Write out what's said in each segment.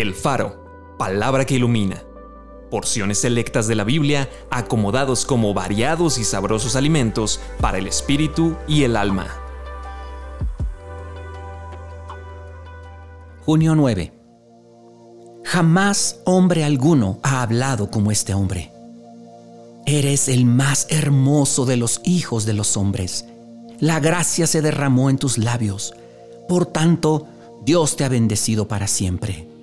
El Faro, palabra que ilumina. Porciones selectas de la Biblia acomodados como variados y sabrosos alimentos para el espíritu y el alma. Junio 9. Jamás hombre alguno ha hablado como este hombre. Eres el más hermoso de los hijos de los hombres. La gracia se derramó en tus labios. Por tanto, Dios te ha bendecido para siempre.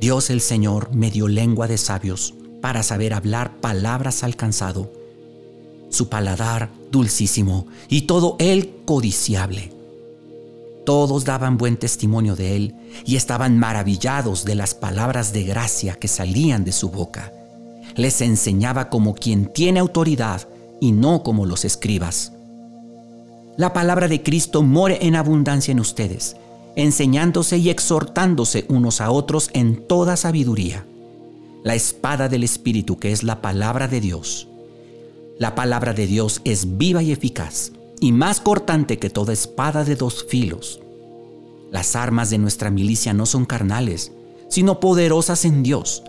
Dios el Señor me dio lengua de sabios para saber hablar palabras alcanzado. Su paladar dulcísimo y todo él codiciable. Todos daban buen testimonio de él y estaban maravillados de las palabras de gracia que salían de su boca. Les enseñaba como quien tiene autoridad y no como los escribas. La palabra de Cristo more en abundancia en ustedes enseñándose y exhortándose unos a otros en toda sabiduría. La espada del Espíritu que es la palabra de Dios. La palabra de Dios es viva y eficaz, y más cortante que toda espada de dos filos. Las armas de nuestra milicia no son carnales, sino poderosas en Dios,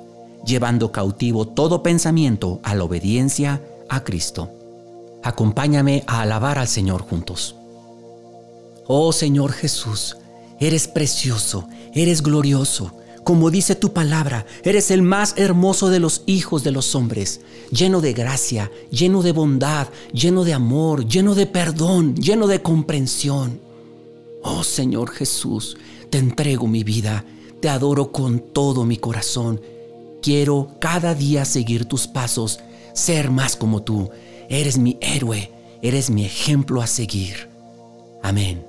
llevando cautivo todo pensamiento a la obediencia a Cristo. Acompáñame a alabar al Señor juntos. Oh Señor Jesús, Eres precioso, eres glorioso. Como dice tu palabra, eres el más hermoso de los hijos de los hombres, lleno de gracia, lleno de bondad, lleno de amor, lleno de perdón, lleno de comprensión. Oh Señor Jesús, te entrego mi vida, te adoro con todo mi corazón. Quiero cada día seguir tus pasos, ser más como tú. Eres mi héroe, eres mi ejemplo a seguir. Amén.